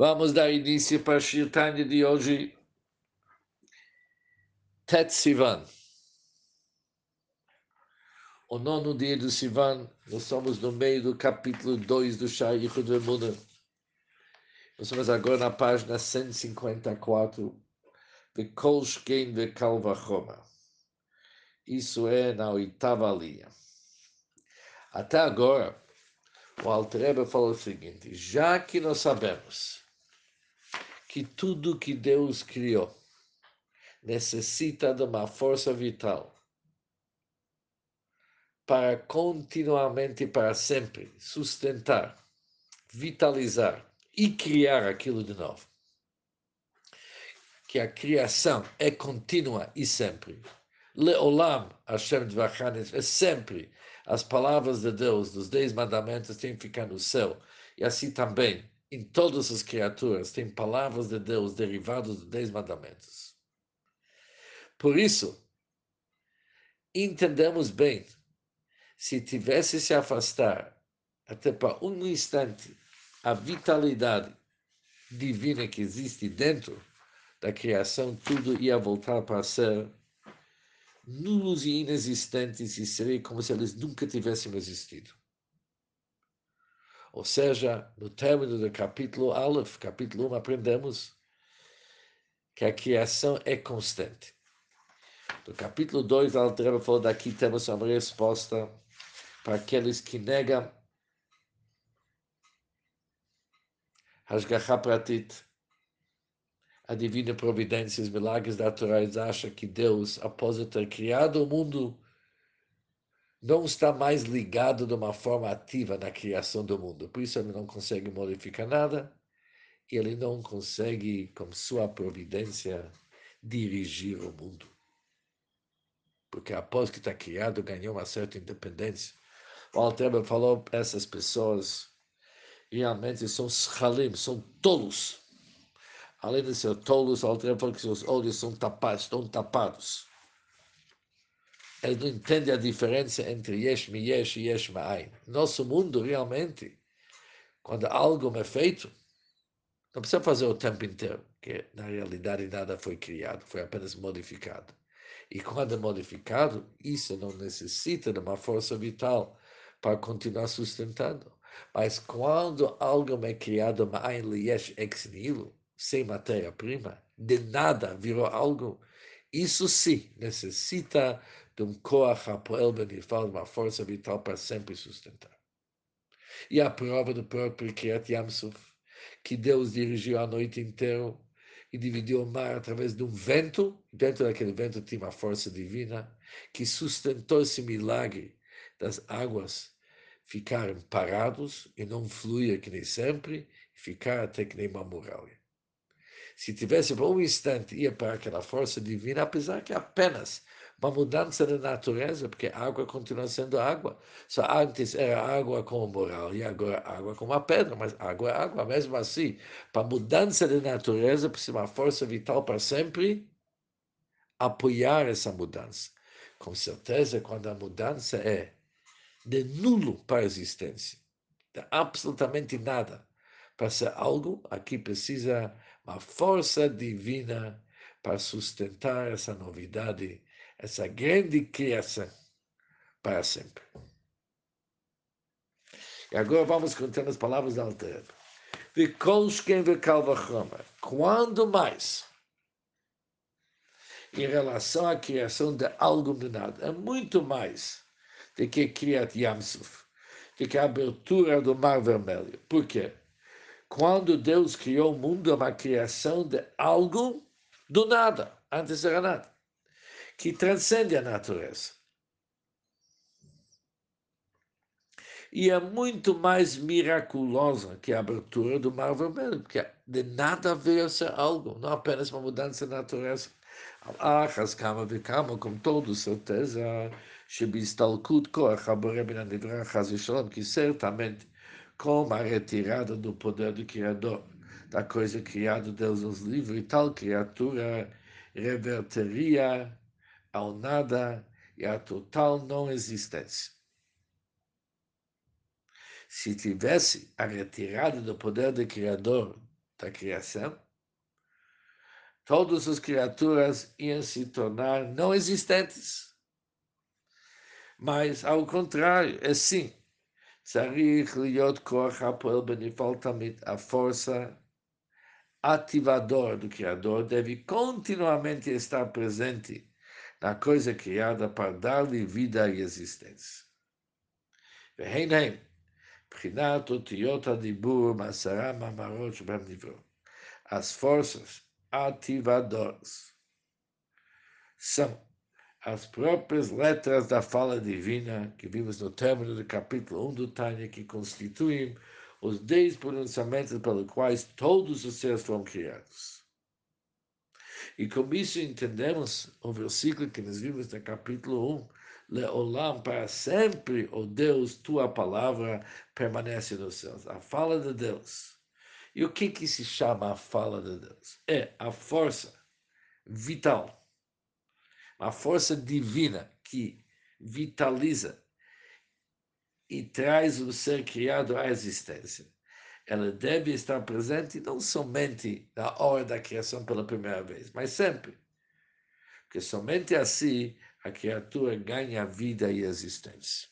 Vamos dar início para a Shirtanya de hoje, Tet Sivan. O nono dia do Sivan, nós estamos no meio do capítulo 2 do Shai Yichud Emuna. Nós estamos agora na página 154, de Kol Shkein de Kalvachoma. Isso é na oitava linha. Até agora, o Altreba falou o seguinte: já que nós sabemos que tudo que Deus criou necessita de uma força vital para continuamente, para sempre, sustentar, vitalizar e criar aquilo de novo. Que a criação é contínua e sempre. Leolam Hashem Dvachanes é sempre as palavras de Deus, dos dez mandamentos, têm que ficar no céu. E assim também em todas as criaturas tem palavras de Deus derivadas dos dez mandamentos. Por isso, entendemos bem, se tivesse se afastar até para um instante a vitalidade divina que existe dentro da criação, tudo ia voltar para ser nulos e inexistentes e seria como se eles nunca tivessem existido. Ou seja, no término do capítulo Aleph, capítulo 1, aprendemos que a criação é constante. No capítulo 2, a Altreba falou daqui temos uma resposta para aqueles que negam Hashgacha Pratit, a divina providência, os milagres naturais, acha que Deus, após ter criado o mundo, não está mais ligado de uma forma ativa na criação do mundo. Por isso ele não consegue modificar nada e ele não consegue, com sua providência, dirigir o mundo. Porque após que está criado, ganhou uma certa independência. O Altreba falou essas pessoas realmente são schalim, são tolos. Além de ser tolos, o Altreba falou que seus olhos são tapados, estão tapados ele não entende a diferença entre Yesh me Yesh e Yesh Ma'ain. Nosso mundo, realmente, quando algo é feito, não precisa fazer o tempo inteiro, porque na realidade nada foi criado, foi apenas modificado. E quando é modificado, isso não necessita de uma força vital para continuar sustentando. Mas quando algo é criado, Ma'ain Yesh ex nihilo, sem matéria-prima, de nada virou algo, isso sim necessita de um Koach Hapoel Benifal, uma força vital para sempre sustentar. E a prova do próprio Kriyat Yamsuf, que Deus dirigiu a noite inteira e dividiu o mar através de um vento, dentro daquele vento tinha uma força divina, que sustentou esse milagre das águas ficarem parados e não fluir que nem sempre, ficar até que nem uma muralha. Se tivesse por um instante ia para aquela força divina, apesar que apenas uma mudança da natureza, porque água continua sendo água. Só antes era água como moral e agora água como a pedra, mas água é água mesmo assim. Para mudança da natureza, precisa uma força vital para sempre apoiar essa mudança. Com certeza, quando a mudança é de nulo para a existência, de absolutamente nada, para ser algo, aqui precisa uma força divina para sustentar essa novidade essa grande criação para sempre. E agora vamos contando as palavras da Alter. Quando mais? Em relação à criação de algo de nada. É muito mais do que Kriyat Yamsuf, do que a abertura do Mar Vermelho. Por quê? Quando Deus criou o mundo, é uma criação de algo do nada. Antes era nada que transcende a natureza. E é muito mais miraculosa que a abertura do Mar Vermelho, porque de nada veio a ser algo, não apenas uma mudança da natureza. Ah, Haskama Vikama, com toda certeza, Koach Haboré Ben Anivra Shalom, que certamente com a retirada do poder do Criador, da coisa criada, Deus nos livre, tal criatura reverteria ao nada e à total não existência. Se tivesse a retirada do poder do Criador da criação, todas as criaturas iam se tornar não existentes. Mas, ao contrário, é sim. צריך להיות כוח הפועל בנפעל תמיד. A força ativadora do Criador deve continuamente estar presente na coisa criada para dar-lhe vida e existência. והן הם, בחינת אותיות הדיבור מעשרה מאמרות שבהם נבראו. As forças ativadoras são as próprias letras da fala divina que vimos no término do capítulo 1 do Tânia, que constituem os dez pronunciamentos pelos quais todos os seres foram criados. E com isso entendemos o versículo que nós vimos no capítulo 1, Leolam, para sempre, ó oh Deus, tua palavra permanece nos céus. A fala de Deus. E o que, que se chama a fala de Deus? É a força vital uma força divina que vitaliza e traz o ser criado à existência Ela deve estar presente não somente na hora da criação pela primeira vez, mas sempre. Porque somente assim a criatura ganha vida e existência.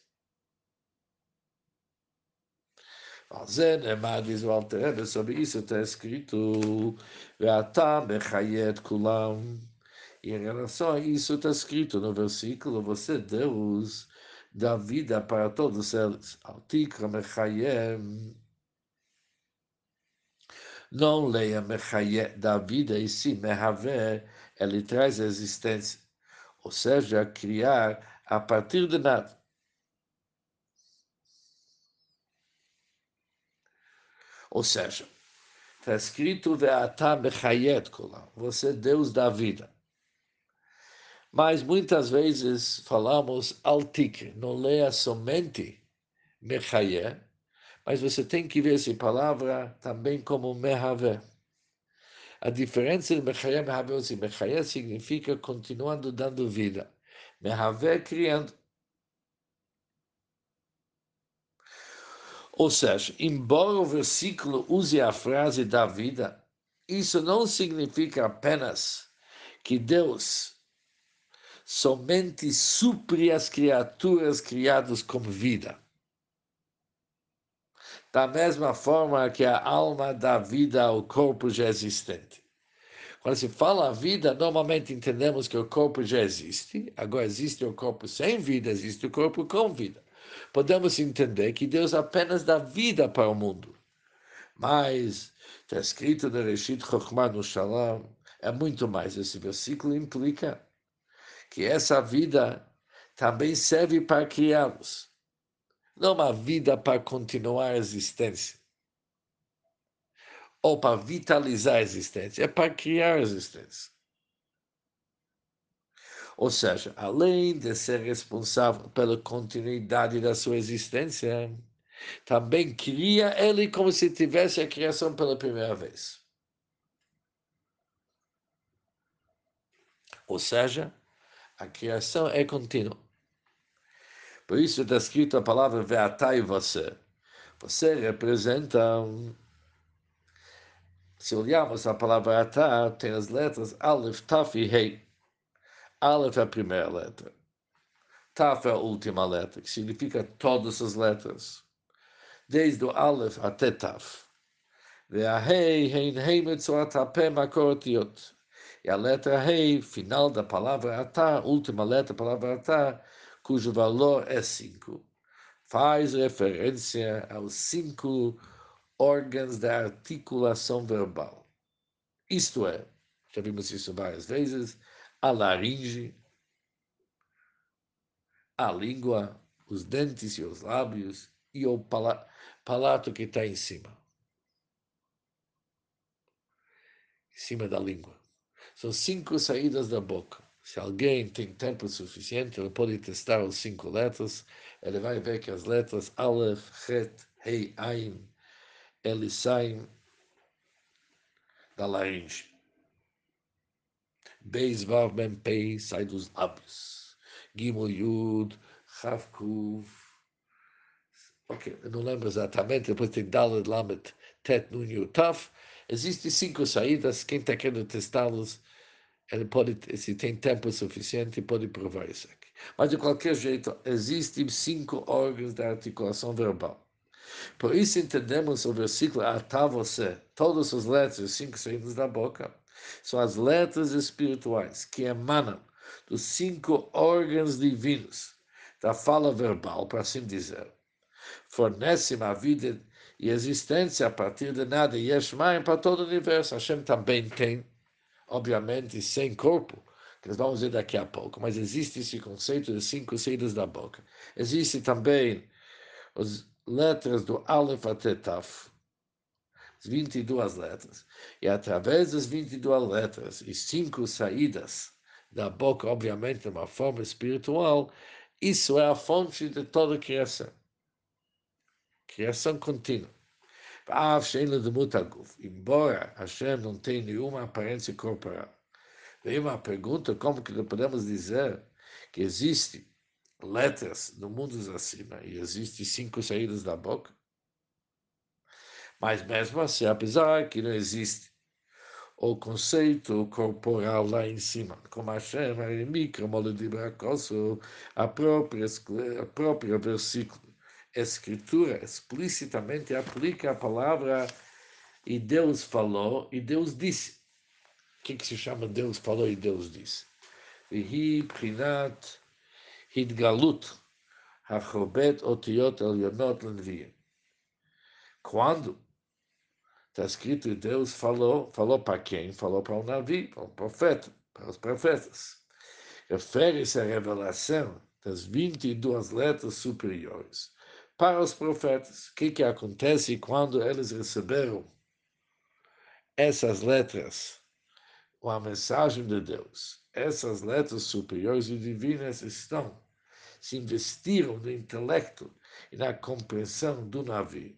זה נאמר diz o Alter sobre isso está escrito, ואתה מחיה את כולם. E em relação a isso está escrito no versículo, você, Deus, dá vida para todos eles. Altikra mechayem. não leia mechayem da vida e sim mehave, ele traz a existência. Ou seja, criar a partir de nada. Ou seja, está escrito, você Deus da vida. Mas muitas vezes falamos altik, não leia somente mechaye, mas você tem que ver essa palavra também como mehave. A diferença de mechaye e mehave é que mechaye significa continuando dando vida, mehave criando. Ou seja, embora o versículo use a frase da vida, isso não significa apenas que Deus somente supre as criaturas criadas com vida. Da mesma forma que a alma dá vida ao corpo já existente. Quando se fala vida, normalmente entendemos que o corpo já existe, agora existe o corpo sem vida, existe o corpo com vida. Podemos entender que Deus apenas dá vida para o mundo. Mas está escrito no Reshit Chokhmah no Shalom, é muito mais. Esse versículo implica que essa vida também serve para criá-los. Não uma vida para continuar a existência. Ou para vitalizar a existência. É para criar a existência. Ou seja, além de ser responsável pela continuidade da sua existência, também cria ele como se tivesse a criação pela primeira vez. Ou seja, a criação é contínua. Por isso está escrito a palavra Veatai você. Você representa. Se olharmos a palavra Atá, tem as letras Aleph, Taf e Rei. Aleph é a primeira letra. Taf é a última letra, que significa todas as letras. Desde o Aleph até Taf. וההי הן ה' מצורת הפה מקור אותיות. E a letra Rei, final da palavra Atá, última letra da palavra Atá, cujo valor é 5, faz referência aos cinco órgãos da articulação verbal. Isto é, já vimos isso várias vezes, a laringe, a língua, os dentes e os lábios e o palato que está em cima. Em cima da língua. São cinco saídas da boca. Se alguém tem tempo suficiente, ele pode testar os cinco letras. Ele vai ver que as letras Aleph, Het, Hei, Ain, eles saem da laringe. Beis, Vav, Mem, Pei, sai dos lábios. Gimel, Yud, Chav. Ok, não lembro exatamente. Depois tem Dalet, Lamet, Tet, Nun, Yud, Taf. Existem cinco saídas, quem está querendo testá-los, ele pode, se tem tempo suficiente, pode provar isso aqui. Mas, de qualquer jeito, existem cinco órgãos da articulação verbal. Por isso entendemos o versículo Atá você, todas as letras, cinco saídas da boca, são as letras espirituais que emanam dos cinco órgãos divinos da fala verbal, para assim dizer. Fornecem a vida e existência a partir de nada, e Yeshmaim para todo o universo. Hashem também tem, obviamente, sem corpo, que nós vamos ver daqui a pouco, mas existe esse conceito de cinco saídas da boca. Existe também as letras do Aleph até Taf, 22 letras. E através das 22 letras e cinco saídas da boca, obviamente, de uma forma espiritual, isso é a fonte de toda a criação. Criação contínua. Embora Hashem não tenha nenhuma aparência corporal. Vem uma pergunta, como que podemos dizer que existem letras no mundo acima e existem cinco saídas da boca? Mas mesmo assim, apesar que não existe o conceito corporal lá em cima, como Hashem, micro, a própria, a própria versículo, escritura explicitamente aplica a palavra e Deus falou e Deus disse. O que, que se chama Deus falou e Deus disse? Vihi prinat hidgalut hachobet otiot elionot lenviim. Quando Está escrito, Deus falou, falou para quem? Falou para o Navi, para o profeta, para os profetas. Refere-se à revelação das 22 letras superiores para os profetas. O que, que acontece quando eles receberam essas letras, a mensagem de Deus? Essas letras superiores e divinas estão, se investiram no intelecto e na compreensão do navio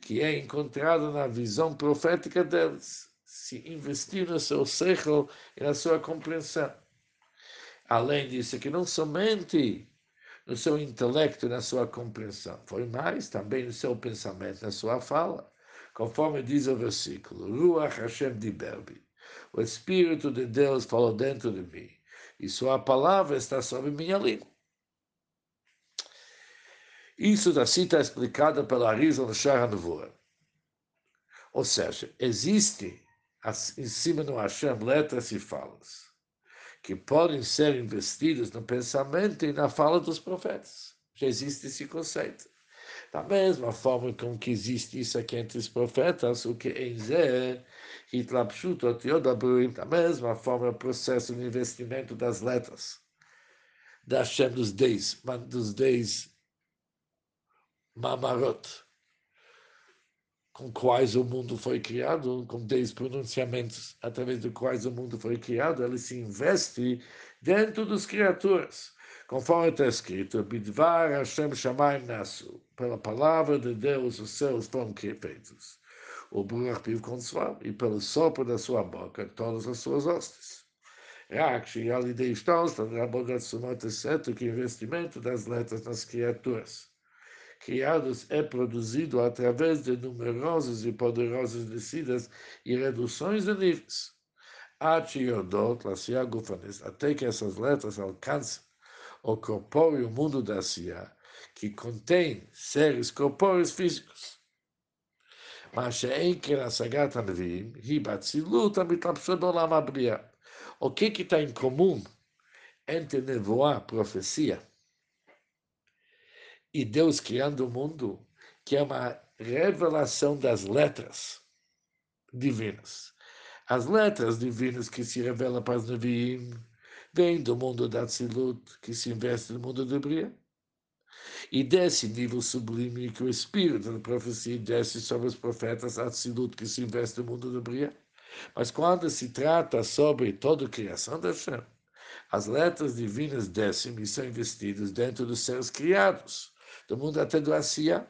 que é encontrado na visão profética deles, se investir no seu seichel e na sua compreensão. Além disso, que não somente no seu intelecto e na sua compreensão, foi mais também no seu pensamento, na sua fala, conforme diz o versículo, Ruach Hashem Diberbi, o Espírito de Deus falou dentro de mim, e sua palavra está sobre minha língua. Isso assim está explicado pela no Sharanvura. Ou seja, existe em cima do Hashem letras e falas que podem ser investidas no pensamento e na fala dos profetas. Já existe esse conceito. Da mesma forma como que existe isso aqui entre os profetas, o que em Zé, Hitlapshut, Otiodabruim, da mesma forma o processo de investimento das letras, da Hashem dos dez, dos dez Mamarot, com quais o mundo foi criado, com 10 pronunciamentos através dos quais o mundo foi criado, ele se investe dentro das criaturas. Conforme está escrito, Bidvar Hashem Shamaim Nasu, pela palavra de Deus os céus foram feitos. O Baruch Piv Consual, e pelo sopro da sua boca, todas as suas hostes. Rak, Shiali de Ishtosla, na de Sumot, exceto que é investimento das letras nas criaturas criados é produzido através de numerosas e poderosas descidas e reduções de níveis. Até que essas letras alcancem o corpóreo mundo da Sia, que contém seres corpóreos físicos. mas O que está em comum entre nevoar, profecia, e Deus criando o mundo, que é uma revelação das letras divinas. As letras divinas que se revelam para os Neviim vêm do mundo da Tzilut, que se investe no mundo do Bria. E desse nível sublime que o Espírito da profecia desce sobre os profetas Atzilut, que se investe no mundo do Bria. Mas quando se trata sobre toda a criação da Hashem, as letras divinas descem e são investidas dentro dos seres criados do mundo até do Asiá,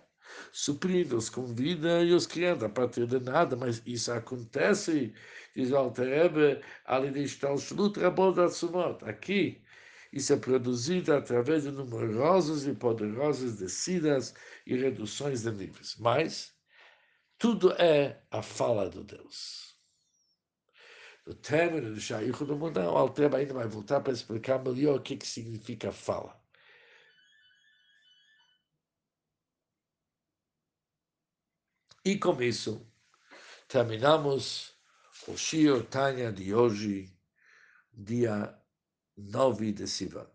suprindo-os com vida e os criando a partir de nada, mas isso acontece, diz Alterebe, ali de Stalshlut Rabod Atsumot. Aqui, isso é produzido através de numerosas e poderosas descidas e reduções de níveis. Mas, Tudo é a fala do Deus. No término do Shaykh do Mundão, o Altreba ainda vai voltar para explicar melhor o que, que significa fala. E com isso, terminamos o Shio Tanya de hoje, dia 9 de Sivan.